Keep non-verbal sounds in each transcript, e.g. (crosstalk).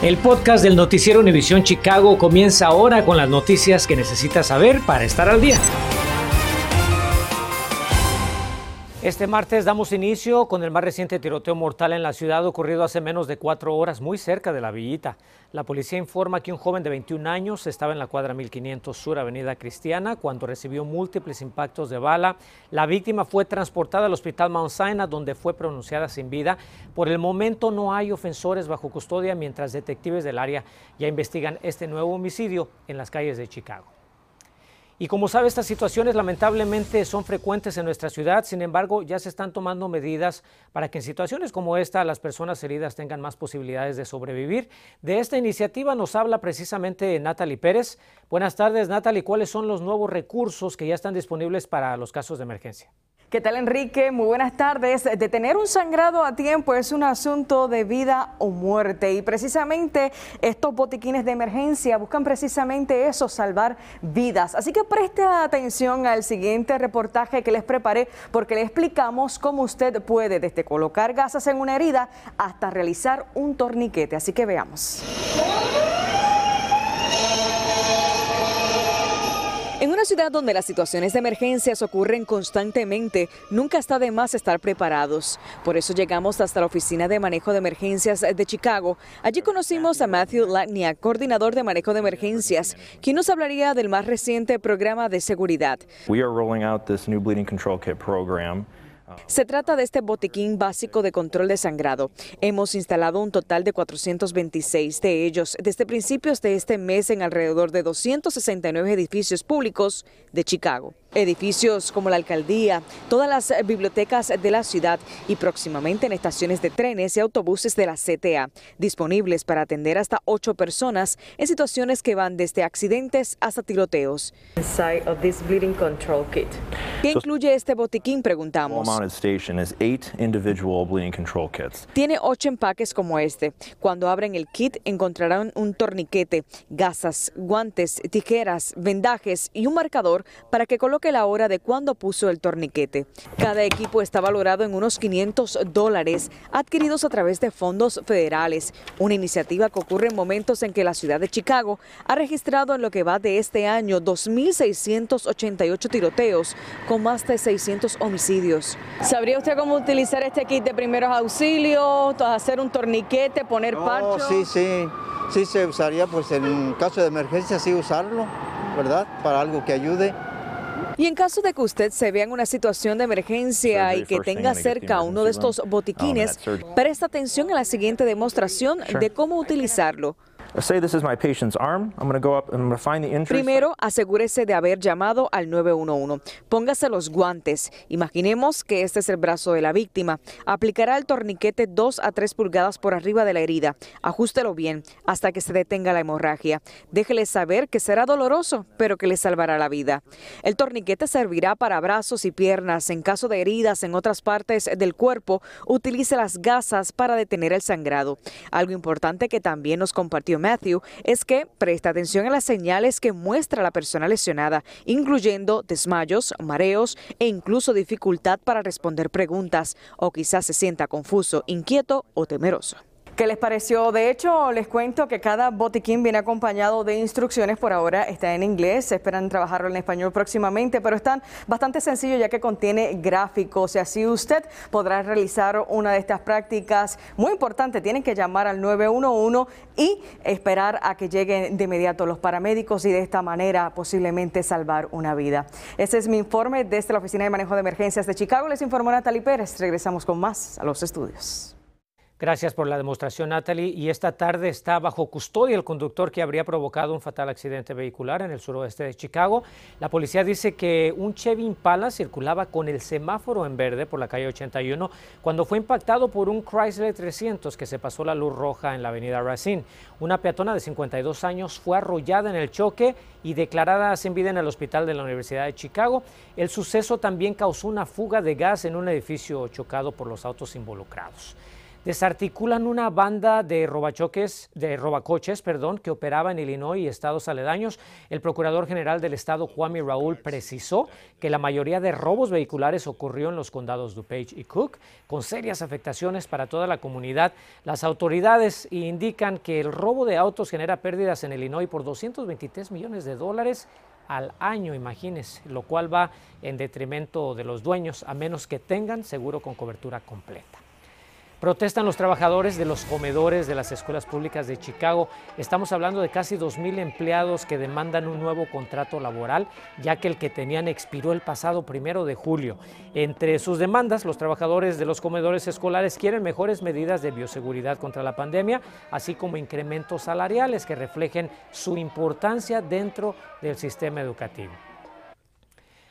El podcast del noticiero Univisión Chicago comienza ahora con las noticias que necesitas saber para estar al día. Este martes damos inicio con el más reciente tiroteo mortal en la ciudad ocurrido hace menos de cuatro horas muy cerca de la villita. La policía informa que un joven de 21 años estaba en la cuadra 1500 Sur Avenida Cristiana cuando recibió múltiples impactos de bala. La víctima fue transportada al hospital Mount Sinai donde fue pronunciada sin vida. Por el momento no hay ofensores bajo custodia mientras detectives del área ya investigan este nuevo homicidio en las calles de Chicago. Y como sabe, estas situaciones lamentablemente son frecuentes en nuestra ciudad, sin embargo, ya se están tomando medidas para que en situaciones como esta las personas heridas tengan más posibilidades de sobrevivir. De esta iniciativa nos habla precisamente Natalie Pérez. Buenas tardes, Natalie. ¿Cuáles son los nuevos recursos que ya están disponibles para los casos de emergencia? ¿Qué tal Enrique? Muy buenas tardes. Detener un sangrado a tiempo es un asunto de vida o muerte y precisamente estos botiquines de emergencia buscan precisamente eso, salvar vidas. Así que preste atención al siguiente reportaje que les preparé porque le explicamos cómo usted puede desde colocar gasas en una herida hasta realizar un torniquete. Así que veamos. En una ciudad donde las situaciones de emergencias ocurren constantemente, nunca está de más estar preparados. Por eso llegamos hasta la Oficina de Manejo de Emergencias de Chicago. Allí conocimos a Matthew Latniak, coordinador de manejo de emergencias, quien nos hablaría del más reciente programa de seguridad. We are rolling out this new bleeding control. Se trata de este botiquín básico de control de sangrado. Hemos instalado un total de 426 de ellos desde principios de este mes en alrededor de 269 edificios públicos de Chicago. Edificios como la alcaldía, todas las bibliotecas de la ciudad y próximamente en estaciones de trenes y autobuses de la CTA, disponibles para atender hasta ocho personas en situaciones que van desde accidentes hasta tiroteos. ¿Qué incluye este botiquín? Preguntamos. Tiene ocho empaques como este. Cuando abren el kit encontrarán un torniquete, gasas, guantes, tijeras, vendajes y un marcador para que coloquen que la hora de cuando puso el torniquete. Cada equipo está valorado en unos 500 dólares adquiridos a través de fondos federales, una iniciativa que ocurre en momentos en que la ciudad de Chicago ha registrado en lo que va de este año 2.688 tiroteos con más de 600 homicidios. ¿Sabría usted cómo utilizar este kit de primeros auxilios, hacer un torniquete, poner parcho? sí, sí, sí se usaría pues en caso de emergencia sí usarlo, ¿verdad? Para algo que ayude. Y en caso de que usted se vea en una situación de emergencia y que tenga cerca uno de estos botiquines, presta atención a la siguiente demostración de cómo utilizarlo. Primero, asegúrese de haber llamado al 911. Póngase los guantes. Imaginemos que este es el brazo de la víctima. Aplicará el torniquete 2 a 3 pulgadas por arriba de la herida. Ajústelo bien hasta que se detenga la hemorragia. Déjele saber que será doloroso, pero que le salvará la vida. El torniquete servirá para brazos y piernas. En caso de heridas en otras partes del cuerpo, utilice las gasas para detener el sangrado. Algo importante que también nos compartió Matthew es que presta atención a las señales que muestra la persona lesionada, incluyendo desmayos, mareos e incluso dificultad para responder preguntas o quizás se sienta confuso, inquieto o temeroso. ¿Qué les pareció? De hecho, les cuento que cada botiquín viene acompañado de instrucciones. Por ahora está en inglés, esperan trabajarlo en español próximamente, pero están bastante sencillos ya que contiene gráficos así usted podrá realizar una de estas prácticas. Muy importante, tienen que llamar al 911 y esperar a que lleguen de inmediato los paramédicos y de esta manera posiblemente salvar una vida. Ese es mi informe desde la Oficina de Manejo de Emergencias de Chicago. Les informó Natalie Pérez. Regresamos con más a los estudios. Gracias por la demostración, Natalie. Y esta tarde está bajo custodia el conductor que habría provocado un fatal accidente vehicular en el suroeste de Chicago. La policía dice que un Chevy Impala circulaba con el semáforo en verde por la calle 81 cuando fue impactado por un Chrysler 300 que se pasó la luz roja en la avenida Racine. Una peatona de 52 años fue arrollada en el choque y declarada sin vida en el hospital de la Universidad de Chicago. El suceso también causó una fuga de gas en un edificio chocado por los autos involucrados. Desarticulan una banda de robachoques, de robacoches, perdón, que operaba en Illinois y estados aledaños. El procurador general del estado, Juami Raúl, precisó que la mayoría de robos vehiculares ocurrió en los condados DuPage y Cook, con serias afectaciones para toda la comunidad. Las autoridades indican que el robo de autos genera pérdidas en Illinois por 223 millones de dólares al año, imagínense, lo cual va en detrimento de los dueños, a menos que tengan seguro con cobertura completa. Protestan los trabajadores de los comedores de las escuelas públicas de Chicago. Estamos hablando de casi 2.000 empleados que demandan un nuevo contrato laboral, ya que el que tenían expiró el pasado primero de julio. Entre sus demandas, los trabajadores de los comedores escolares quieren mejores medidas de bioseguridad contra la pandemia, así como incrementos salariales que reflejen su importancia dentro del sistema educativo.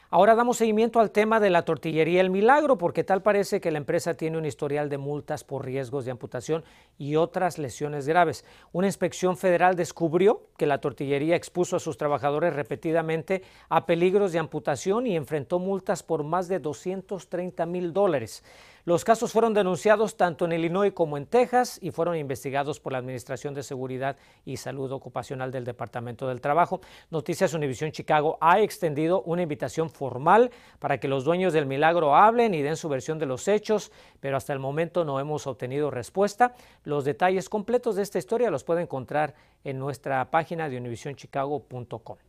Ahora damos seguimiento al tema de la tortillería El Milagro, porque tal parece que la empresa tiene un historial de multas por riesgos de amputación y otras lesiones graves. Una inspección federal descubrió que la tortillería expuso a sus trabajadores repetidamente a peligros de amputación y enfrentó multas por más de 230 mil dólares. Los casos fueron denunciados tanto en Illinois como en Texas y fueron investigados por la Administración de Seguridad y Salud Ocupacional del Departamento del Trabajo. Noticias Univisión Chicago ha extendido una invitación formal para que los dueños del milagro hablen y den su versión de los hechos, pero hasta el momento no hemos obtenido respuesta. Los detalles completos de esta historia los puede encontrar en nuestra página de univisionchicago.com.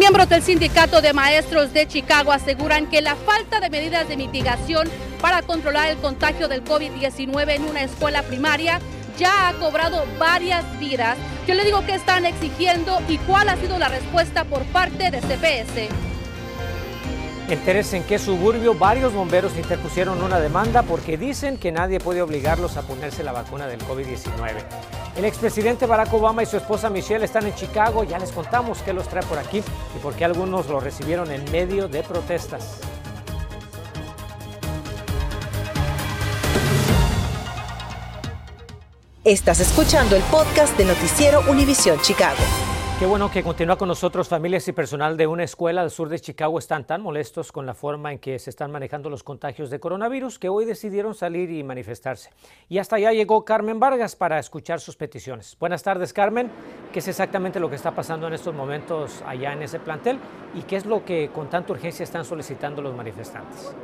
Miembros del Sindicato de Maestros de Chicago aseguran que la falta de medidas de mitigación para controlar el contagio del COVID-19 en una escuela primaria ya ha cobrado varias vidas. Yo le digo qué están exigiendo y cuál ha sido la respuesta por parte de CPS. Entérese en qué suburbio varios bomberos interpusieron una demanda porque dicen que nadie puede obligarlos a ponerse la vacuna del COVID-19. El expresidente Barack Obama y su esposa Michelle están en Chicago. Ya les contamos qué los trae por aquí y por qué algunos lo recibieron en medio de protestas. Estás escuchando el podcast de Noticiero Univisión Chicago. Qué bueno que continúa con nosotros. Familias y personal de una escuela al sur de Chicago están tan molestos con la forma en que se están manejando los contagios de coronavirus que hoy decidieron salir y manifestarse. Y hasta allá llegó Carmen Vargas para escuchar sus peticiones. Buenas tardes, Carmen. ¿Qué es exactamente lo que está pasando en estos momentos allá en ese plantel y qué es lo que con tanta urgencia están solicitando los manifestantes?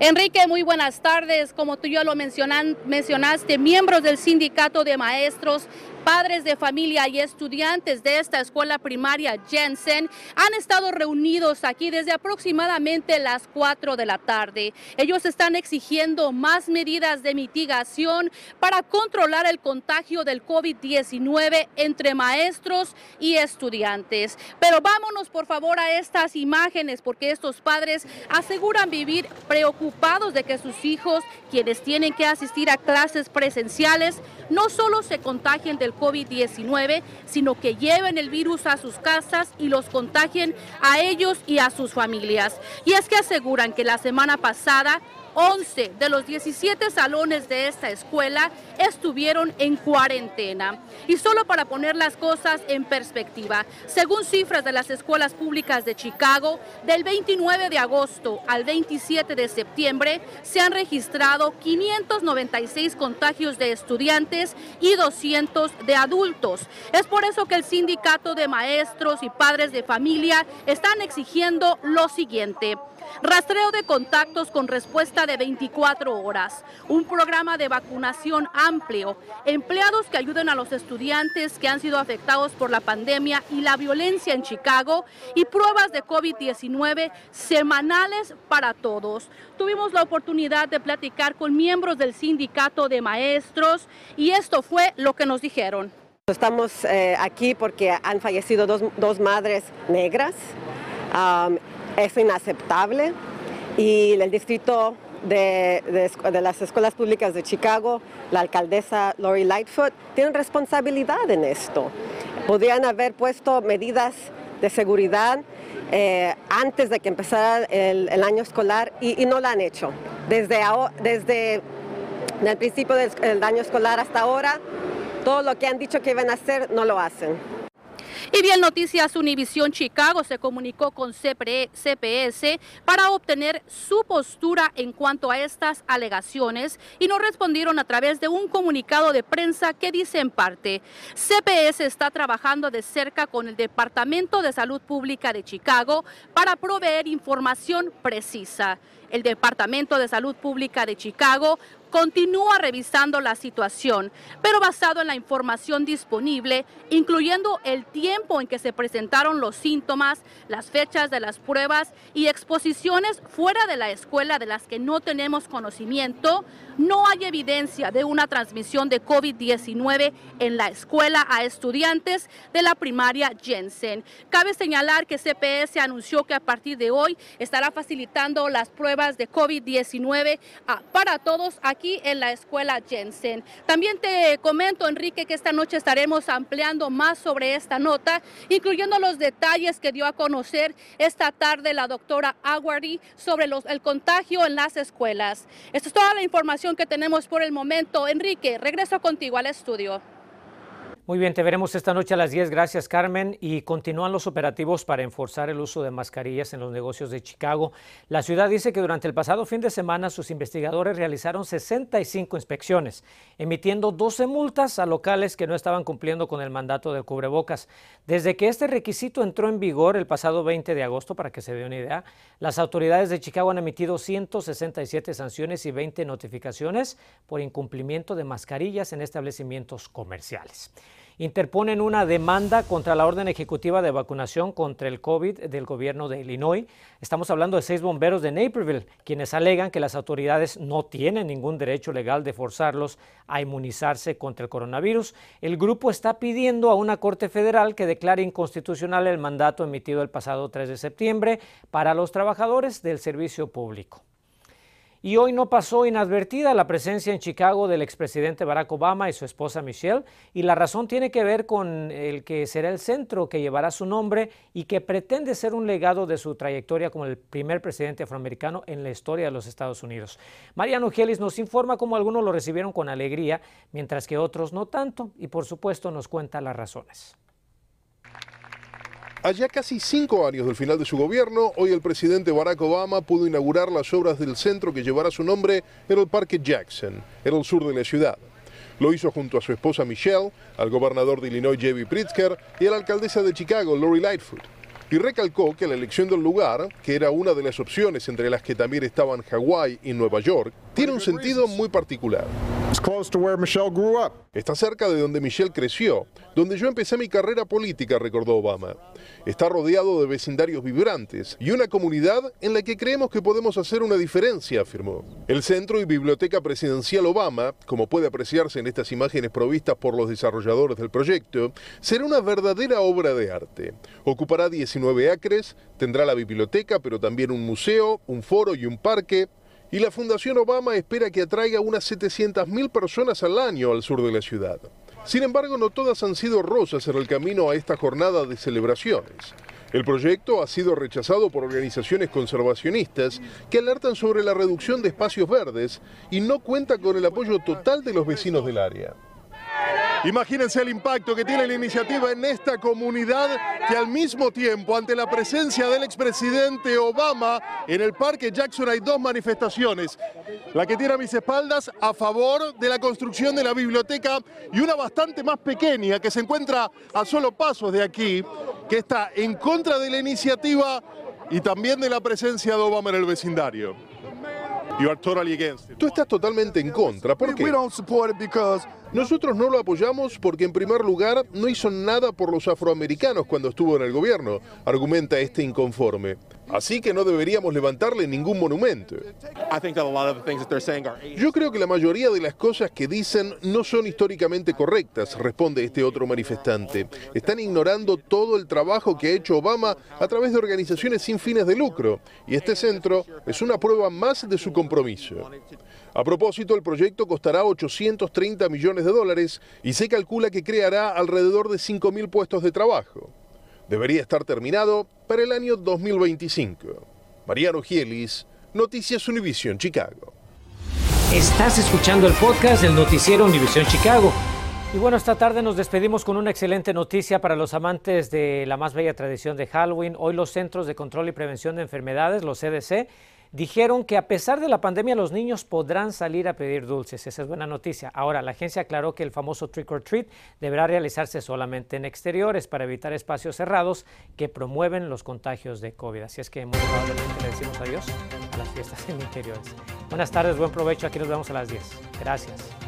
Enrique, muy buenas tardes. Como tú ya lo mencionaste, miembros del sindicato de maestros padres de familia y estudiantes de esta escuela primaria Jensen han estado reunidos aquí desde aproximadamente las 4 de la tarde. Ellos están exigiendo más medidas de mitigación para controlar el contagio del COVID-19 entre maestros y estudiantes. Pero vámonos por favor a estas imágenes porque estos padres aseguran vivir preocupados de que sus hijos, quienes tienen que asistir a clases presenciales, no solo se contagien del COVID-19, sino que lleven el virus a sus casas y los contagien a ellos y a sus familias. Y es que aseguran que la semana pasada 11 de los 17 salones de esta escuela estuvieron en cuarentena. Y solo para poner las cosas en perspectiva, según cifras de las escuelas públicas de Chicago, del 29 de agosto al 27 de septiembre se han registrado 596 contagios de estudiantes y 200 de adultos. Es por eso que el sindicato de maestros y padres de familia están exigiendo lo siguiente. Rastreo de contactos con respuesta de 24 horas, un programa de vacunación amplio, empleados que ayuden a los estudiantes que han sido afectados por la pandemia y la violencia en Chicago y pruebas de COVID-19 semanales para todos. Tuvimos la oportunidad de platicar con miembros del sindicato de maestros y esto fue lo que nos dijeron. Estamos eh, aquí porque han fallecido dos, madres negras es inaceptable y el distrito de, las escuelas públicas de Chicago, la alcaldesa Lori Lightfoot, tiene responsabilidad en esto. Podrían haber puesto medidas de seguridad eh, antes de que empezara el, año escolar y, no lo han hecho. Desde, desde el principio del año escolar hasta ahora, todo lo que han dicho que iban a hacer no lo hacen. Y bien, Noticias Univisión Chicago se comunicó con CPS para obtener su postura en cuanto a estas alegaciones y nos respondieron a través de un comunicado de prensa que dice en parte, CPS está trabajando de cerca con el Departamento de Salud Pública de Chicago para proveer información precisa. El Departamento de Salud Pública de Chicago continúa revisando la situación, pero basado en la información disponible, incluyendo el tiempo en que se presentaron los síntomas, las fechas de las pruebas y exposiciones fuera de la escuela de las que no tenemos conocimiento, no hay evidencia de una transmisión de COVID-19 en la escuela a estudiantes de la primaria Jensen. Cabe señalar que CPS anunció que a partir de hoy estará facilitando las pruebas de COVID-19 ah, para todos aquí en la escuela Jensen. También te comento, Enrique, que esta noche estaremos ampliando más sobre esta nota, incluyendo los detalles que dio a conocer esta tarde la doctora Aguardi sobre el contagio en las escuelas. Esto es toda la información que tenemos por el momento. Enrique, regreso contigo al estudio. Muy bien, te veremos esta noche a las 10. Gracias, Carmen. Y continúan los operativos para enforzar el uso de mascarillas en los negocios de Chicago. La ciudad dice que durante el pasado fin de semana sus investigadores realizaron 65 inspecciones, emitiendo 12 multas a locales que no estaban cumpliendo con el mandato del cubrebocas. Desde que este requisito entró en vigor el pasado 20 de agosto, para que se dé una idea, las autoridades de Chicago han emitido 167 sanciones y 20 notificaciones por incumplimiento de mascarillas en establecimientos comerciales interponen una demanda contra la orden ejecutiva de vacunación contra el COVID del gobierno de Illinois. Estamos hablando de seis bomberos de Naperville, quienes alegan que las autoridades no tienen ningún derecho legal de forzarlos a inmunizarse contra el coronavirus. El grupo está pidiendo a una corte federal que declare inconstitucional el mandato emitido el pasado 3 de septiembre para los trabajadores del servicio público. Y hoy no pasó inadvertida la presencia en Chicago del expresidente Barack Obama y su esposa Michelle, y la razón tiene que ver con el que será el centro que llevará su nombre y que pretende ser un legado de su trayectoria como el primer presidente afroamericano en la historia de los Estados Unidos. Mariano Gelis nos informa cómo algunos lo recibieron con alegría, mientras que otros no tanto, y por supuesto nos cuenta las razones. Allá casi cinco años del final de su gobierno, hoy el presidente Barack Obama pudo inaugurar las obras del centro que llevará su nombre en el Parque Jackson, en el sur de la ciudad. Lo hizo junto a su esposa Michelle, al gobernador de Illinois J.B. Pritzker y a la alcaldesa de Chicago Lori Lightfoot. Y recalcó que la elección del lugar, que era una de las opciones entre las que también estaban Hawái y Nueva York, tiene un sentido muy particular. Está cerca de donde Michelle creció, donde yo empecé mi carrera política, recordó Obama. Está rodeado de vecindarios vibrantes y una comunidad en la que creemos que podemos hacer una diferencia, afirmó. El Centro y Biblioteca Presidencial Obama, como puede apreciarse en estas imágenes provistas por los desarrolladores del proyecto, será una verdadera obra de arte. Ocupará 19 acres, tendrá la biblioteca, pero también un museo, un foro y un parque, y la Fundación Obama espera que atraiga unas 700.000 personas al año al sur de la ciudad. Sin embargo, no todas han sido rosas en el camino a esta jornada de celebraciones. El proyecto ha sido rechazado por organizaciones conservacionistas que alertan sobre la reducción de espacios verdes y no cuenta con el apoyo total de los vecinos del área. Imagínense el impacto que tiene la iniciativa en esta comunidad que al mismo tiempo, ante la presencia del expresidente Obama en el Parque Jackson hay dos manifestaciones. La que tiene a mis espaldas a favor de la construcción de la biblioteca y una bastante más pequeña que se encuentra a solo pasos de aquí, que está en contra de la iniciativa y también de la presencia de Obama en el vecindario. Tú estás totalmente en contra. ¿Por qué? Nosotros no lo apoyamos porque en primer lugar no hizo nada por los afroamericanos cuando estuvo en el gobierno, argumenta este inconforme. Así que no deberíamos levantarle ningún monumento. Yo creo que la mayoría de las cosas que dicen no son históricamente correctas, responde este otro manifestante. Están ignorando todo el trabajo que ha hecho Obama a través de organizaciones sin fines de lucro, y este centro es una prueba más de su compromiso. A propósito, el proyecto costará 830 millones de dólares y se calcula que creará alrededor de 5.000 puestos de trabajo. Debería estar terminado para el año 2025. Mariano Gielis, Noticias Univision Chicago. Estás escuchando el podcast del noticiero Univision Chicago. Y bueno, esta tarde nos despedimos con una excelente noticia para los amantes de la más bella tradición de Halloween. Hoy los Centros de Control y Prevención de Enfermedades, los CDC, dijeron que a pesar de la pandemia los niños podrán salir a pedir dulces. Esa es buena noticia. Ahora, la agencia aclaró que el famoso trick or treat deberá realizarse solamente en exteriores para evitar espacios cerrados que promueven los contagios de COVID. Así es que muy probablemente le decimos adiós a las fiestas (laughs) en interiores. Buenas tardes, buen provecho. Aquí nos vemos a las 10. Gracias.